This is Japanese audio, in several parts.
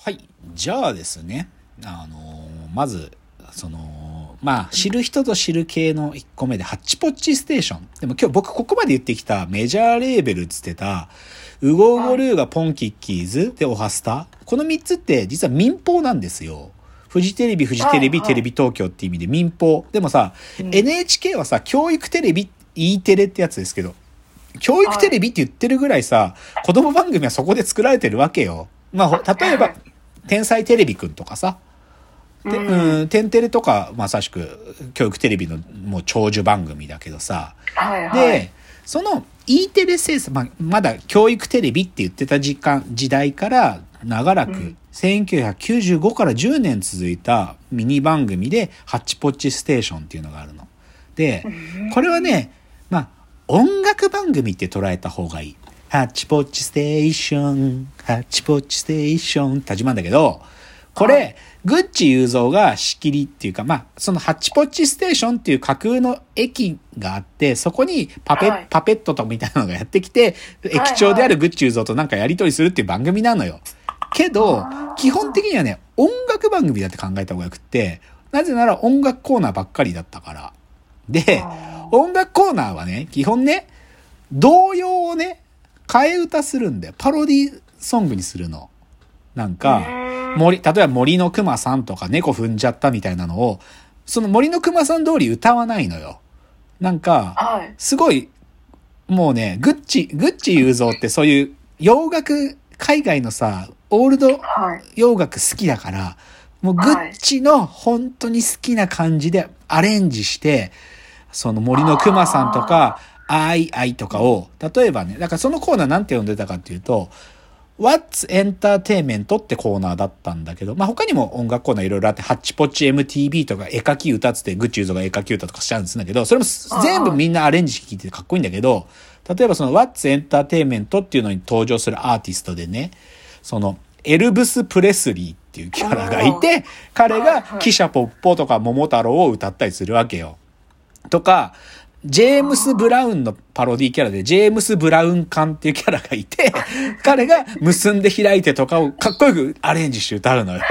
はい。じゃあですね、あのーまず、その、まあ、知る人ぞ知る系の1個目で、ハッチポッチステーション。でも今日僕ここまで言ってきたメジャーレーベルっつってた、ウゴウゴルーがポンキッキーズでオハスタ。この3つって実は民放なんですよ。フジテレビ、フジテレビ、テレビ東京って意味で民放。でもさ、うん NHK はさ、教育テレビ、E テレってやつですけど、教育テレビって言ってるぐらいさ、子供番組はそこで作られてるわけよ。まあほ、例えば、天才テレビくんとかさ、でうんうん、天テレとか、まさしく、教育テレビのもう長寿番組だけどさ、はいはい。で、その E テレ制作、まあ、まだ教育テレビって言ってた時間、時代から長らく、うん1995から10年続いたミニ番組で、ハッチポッチステーションっていうのがあるの。で、これはね、まあ、音楽番組って捉えた方がいい。ハッチポッチステーション、ハッチポッチステーション。って始まるんだけど、これ、はい。グッチ雄三が仕切りっていうか、まあ、そのハッチポッチステーションっていう架空の駅があって、そこにパペ、はい。パペットとみたいなのがやってきて、駅長であるグッチ雄三となんかやりとりするっていう番組なのよ。けど基本的にはね、音楽番組だって考えた方がよくって、なぜなら音楽コーナーばっかりだったから。で、あ音楽コーナーはね、基本ね、童謡をね、替え歌するんだよ。パロディソングにするの。なんか、森、例えば森の熊さんとか猫踏んじゃったみたいなのを、その森の熊さん通り歌わないのよ。なんか、はい。すごい、もうね、グッチ、グッチ裕三ってそういう洋楽、海外のさ、オールドはい。洋楽好きだから、もうグッチの本当に好きな感じでアレンジして、その森の熊さんとか、アイアイとかを、例えばね、だからそのコーナーなんて呼んでたかっていうと、What's Entertainment ってコーナーだったんだけど、まあ、他にも音楽コーナーいろいろあって、ハッチポッチ MTV とか絵描き歌っつって、グッチ裕三が絵描き歌とかしちゃうんですけど、それも全部みんなアレンジ効いててかっこいいんだけど、例えばその What's Entertainment っていうのに登場するアーティストでね、その、エルブス・プレスリーっていうキャラがいて、彼が汽車ポッポとか桃太郎を歌ったりするわけよ。とか、ジェームス・ブラウンのパロディキャラで、ジェームス・ブラウン管っていうキャラがいて、彼が結んで開いてとかをかっこよくアレンジして歌うのよ。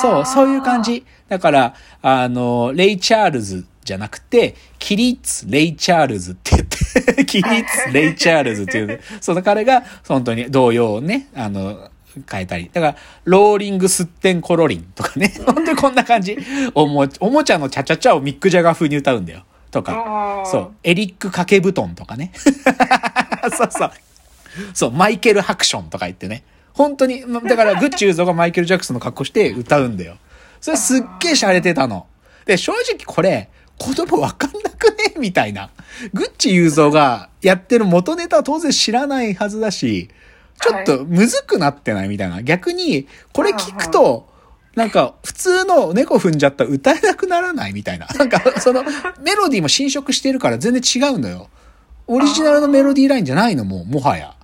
そう、そういう感。じ。だから、あの、レイ・チャールズじゃなくて、キリッツ・レイ・チャールズって言って、キリッツ・レイ・チャールズっていう、その彼が本当に童謡をね、あの、変えたり。だから、ローリング・スッテン・コロリンとかね。本当にこんな感じ。おも、おもちゃのチャチャチャをミック・ジャガー風に歌うんだよ。とか。そう。エリック掛け布団とかね。そうそう。そう、マイケル・ハクションとか言ってね。本当に、まだから、グッチ雄三がマイケル・ジャクソンの格好して歌うんだよ。それすっげえ洒落てたの。で、正直これ、子供わかんなくね？みたいな。グッチ雄三がやってる元ネタは当然知らないはずだし、ちょっとむずくなってない？みたいな。逆に、これ聞くと、なんか、普通の猫踏んじゃったら歌えなくならないみたいな。なんか、その、メロディーも侵食してるから全然違うのよ。オリジナルのメロディーラインじゃないのもう、もはや。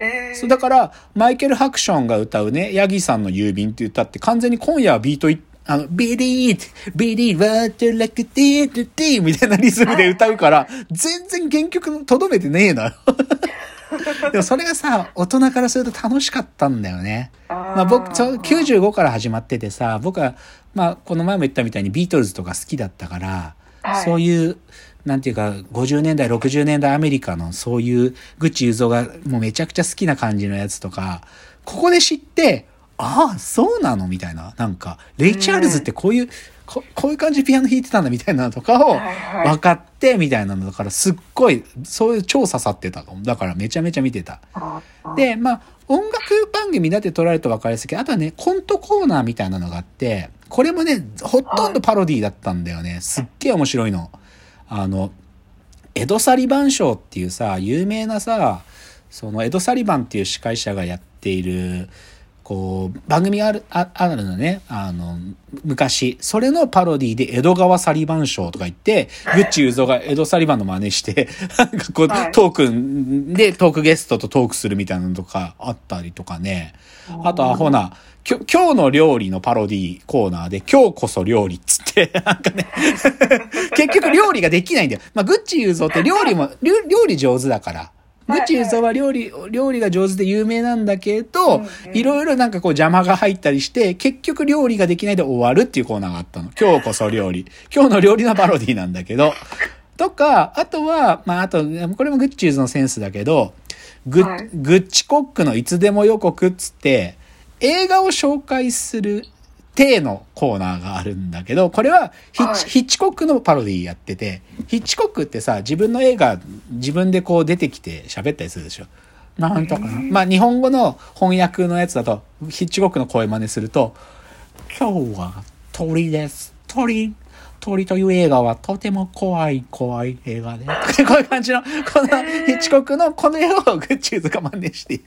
えーそう、だから、マイケル・ハクションが歌うね、ヤギさんの郵便って歌って、完全に今夜はビートい、あの、ビリー、ビリー、ワートラクティー、ティティーみたいなリズムで歌うから、全然原曲とどめてねえのよ。でもそれがさ、大人からすると楽しかったんだよね。まあ僕、そう95から始まっててさ、僕は、まあこの前も言ったみたいにビートルズとか好きだったから、はいそういう、なんていうか、50年代、60年代アメリカのそういう、グッチ雄三がもうめちゃくちゃ好きな感じのやつとか、ここで知って、ああ、そうなのみたいな。なんか、レイ・チャールズってこういう、ここういう感じでピアノ弾いてたんだみたいなのとかを分かってみたいなのだからすっごい、そういう超刺さってた。だからめちゃめちゃ見てた。で、まあ、音楽番組だって捉えると分かりやすいけど、あとはね、コントコーナーみたいなのがあって、これもね、ほとんどパロディだったんだよね。すっげえ面白いの。あの、エド・サリバン賞っていうさ、有名なさ、そのエド・サリバンっていう司会者がやっている、こう、番組がある、ああるのね。あの、昔。それのパロディで江戸川サリバン賞とか言って、グッチ雄三が江戸サリバンの真似して、なんかこう、はいトークでトークゲストとトークするみたいなのとかあったりとかね。あとアホな、きょ今日の料理のパロディコーナーで、今日こそ料理っつって、なんかね、結局料理ができないんだよ。まあ、グッチ雄三って料理も、料料理上手だから。グッチユーザーは料理、料理が上手で有名なんだけど、いろいろなんかこう邪魔が入ったりして、結局料理ができないで終わるっていうコーナーがあったの。今日こそ料理。今日の料理のパロディなんだけど。とか、あとは、まあ、あと、これもグッチ裕三のセンスだけど、グッ、はいグッチコックのいつでも予告っつって、映画を紹介する体のコーナーがあるんだけど、これはヒッチ,、はいヒッチコックのパロディやってて、ヒッチコックってさ、自分の映画、自分でこう出てきて喋ったりするでしょ。なんとかな。まあ日本語の翻訳のやつだと、ヒッチコックの声真似すると、今日は鳥です。鳥。鳥という映画はとても怖い怖い映画で。こういう感じの、このヒッチコックのこの映画をグッチーズが真似して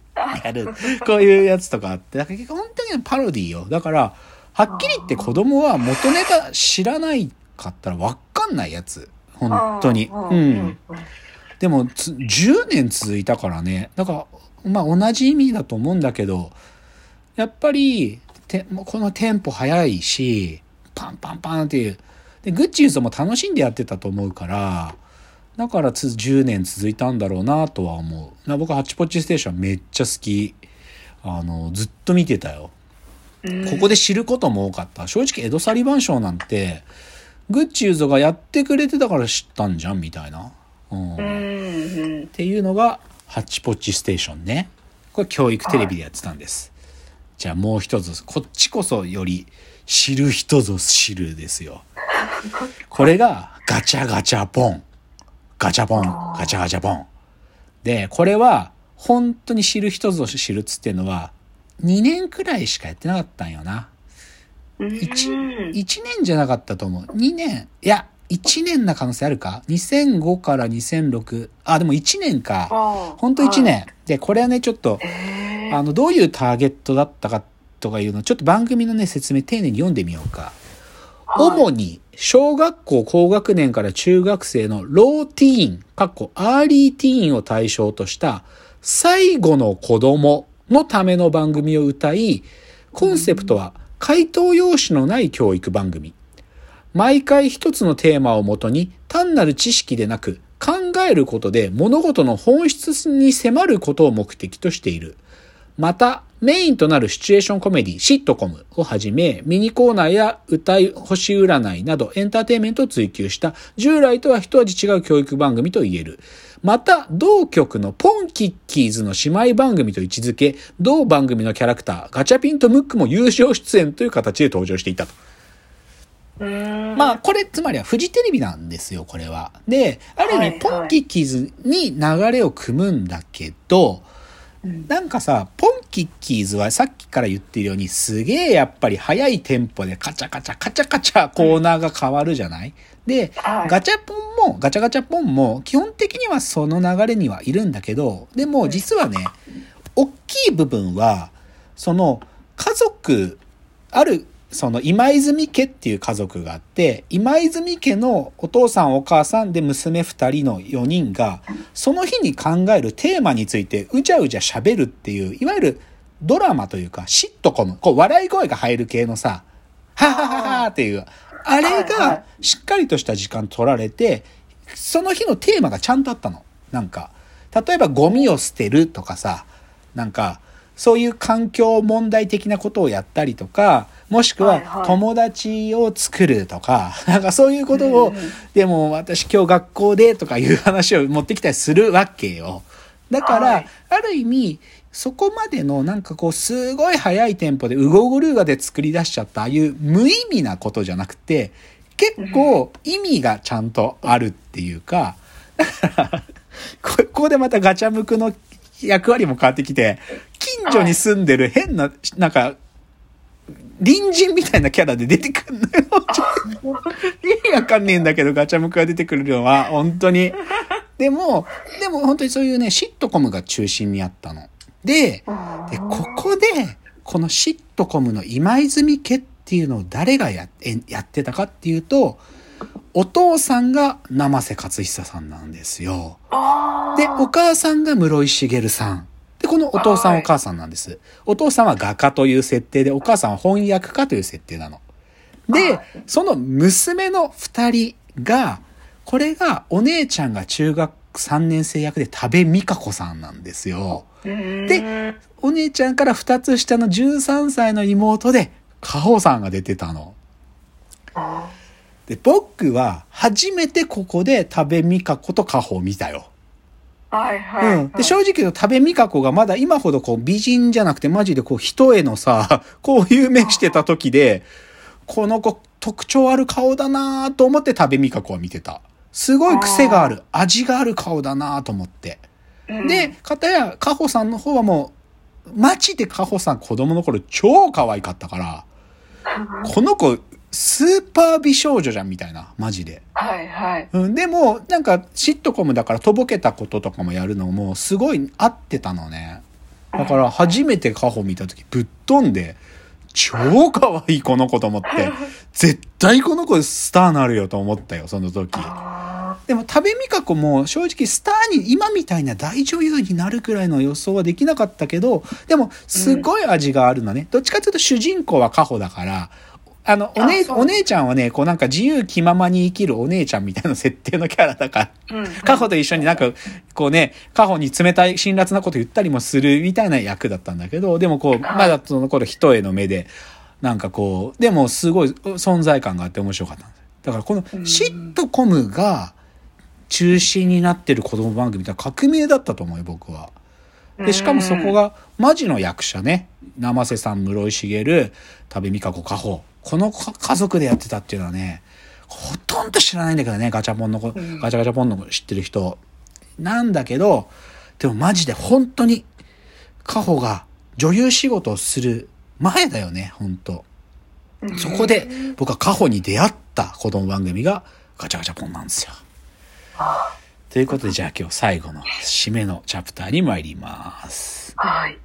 やる。こういうやつとかあって。だから結構本当にパロディよ。だから、はっきり言って子供は元ネタ知らないかったらわかんないやつ。本当に。うんうん。でもつ、10年続いたからね。だから、まあ同じ意味だと思うんだけど、やっぱり、てこのテンポ早いし、パンパンパンっていう。で、グッチ裕三も楽しんでやってたと思うから、だからつ10年続いたんだろうなとは思う。な僕、ハッチポッチステーションめっちゃ好き。あの、ずっと見てたよ。ここで知ることも多かった。正直、エド・サリバン・ショーなんて、グッチユーズがやってくれてたから知ったんじゃんみたいな。うん。うんうんっていうのが、ハッチポッチステーションね。これ教育テレビでやってたんです。じゃあもう一つ、こっちこそより知る人ぞ知るですよ。これがガチャガチャポン。ガチャポン、ガチャガチャポン。で、これは本当に知る人ぞ知るっつっていうのは2年くらいしかやってなかったんよな。うん1、一年じゃなかったと思う。2年。いや、1年な可能性あるか ?2005 から2006。あ、でも1年か。あほんと1年。で、これはね、ちょっと、あの、どういうターゲットだったかとかいうのを、ちょっと番組のね、説明丁寧に読んでみようか。主に、小学校高学年から中学生のローティーン、かっこアーリーティーンを対象とした、最後の子供のための番組を謳い、コンセプトは、回答用紙のない教育番組。毎回一つのテーマをもとに単なる知識でなく考えることで物事の本質に迫ることを目的としている。また、メインとなるシチュエーションコメディ、シットコムをはじめ、ミニコーナーや歌い、星占いなどエンターテインメントを追求した、従来とは一味違う教育番組と言える。また、同局のポンキッキーズの姉妹番組と位置づけ、同番組のキャラクター、ガチャピンとムックも優勝出演という形で登場していたと。うんまあ、これ、つまりはフジテレビなんですよ、これは。で、ある意味、ポンキッキーズに流れを組むんだけど、うんなんかさ、キッキーズはさっきから言ってるように、すげえやっぱり速いテンポでカチャカチャカチャカチャコーナーが変わるじゃない？で、はい。ガチャポンも、ガチャガチャポンも、基本的にはその流れにはいるんだけど、でも実はね、大きい部分は、その、家族、ある、その今泉家っていう家族があって、今泉家のお父さんお母さんで娘二人の4人が、その日に考えるテーマについてうじゃうじゃ喋るっていう、いわゆるドラマというか、シットコム、こう笑い声が入る系のさ、ははははっていう、あれがしっかりとした時間取られて、その日のテーマがちゃんとあったの。なんか、例えばゴミを捨てるとかさ、なんか、そういう環境問題的なことをやったりとか、もしくはいははい。友達を作るとか、なんかそういうことを、でも私今日学校でとかいう話を持ってきたりするわけよ。だから、はい。ある意味、そこまでのなんかこう、すごい速いテンポで、ウゴゴルーガで作り出しちゃった、ああいう無意味なことじゃなくて、結構意味がちゃんとあるっていうか、だから、こここでまたガチャムクの役割も変わってきて、近所に住んでる変な、なんか、隣人みたいなキャラで出てくるのよ。ちょ意味わかんねえんだけど、ガチャムクが出てくるのは、本当に。でも、でも本当にそういうね、シットコムが中心にあったの。で、で、ここで、このシットコムの今泉家っていうのを誰がややってたかっていうと、お父さんが生瀬勝久さんなんですよ。で、お母さんが室井茂さん。で、このお父さんはいお母さんなんです。お父さんは画家という設定で、お母さんは翻訳家という設定なの。ではい、その娘の二人が、これがお姉ちゃんが中学3年生役で多部未華子さんなんですよ。でで、お姉ちゃんから2つ下の13歳の妹で、カホさんが出てたの。で、僕は初めてここで多部未華子とカホを見たよ。はいはい。うん。で、正直言うと多部未華子がまだ今ほどこう美人じゃなくてマジでこう人へのさ、こういう目してた時で、この子特徴ある顔だなと思って多部未華子は見てた。すごい癖がある、味がある顔だなと思って。うんで、、かたや、カホさんの方はもう、マジでカホさん子供の頃超可愛かったから、この子、スーパー美少女じゃんみたいな、マジで。はいはい。うん、でも、なんか、シットコムだからとぼけたこととかもやるのも、すごい合ってたのね。だから、初めてカホ見た時、ぶっ飛んで、超可愛いこの子と思って、絶対この子スターなるよと思ったよ、その時。あでも、多部未華子も正直スターに、今みたいな大女優になるくらいの予想はできなかったけど、でも、すごい味があるのね。どっちかというと主人公はカホだから、あの、お姉、お姉ちゃんはね、こうなんか自由気ままに生きるお姉ちゃんみたいな設定のキャラだから、ーうんカホと一緒になんか、こうね、カホに冷たい辛辣なこと言ったりもするみたいな役だったんだけど、でもこう、まだその頃人への目で、なんかこう、でもすごい存在感があって面白かったんです。だからこのシットコムが中心になってる子供番組って革命だったと思うよ、僕は。で、しかもそこが、マジの役者ね。生瀬さん、室井茂、多部未華子、加穂。このか家族でやってたっていうのはね、ほとんど知らないんだけどね、ガチャポンの子、んガチャガチャポンの子知ってる人。なんだけど、でもマジで本当に、カホが女優仕事をする前だよね、本当そこで僕はカホに出会った子供番組がガチャガチャポンなんですよ。ということでじゃあ今日最後の締めのチャプターに参ります。はい。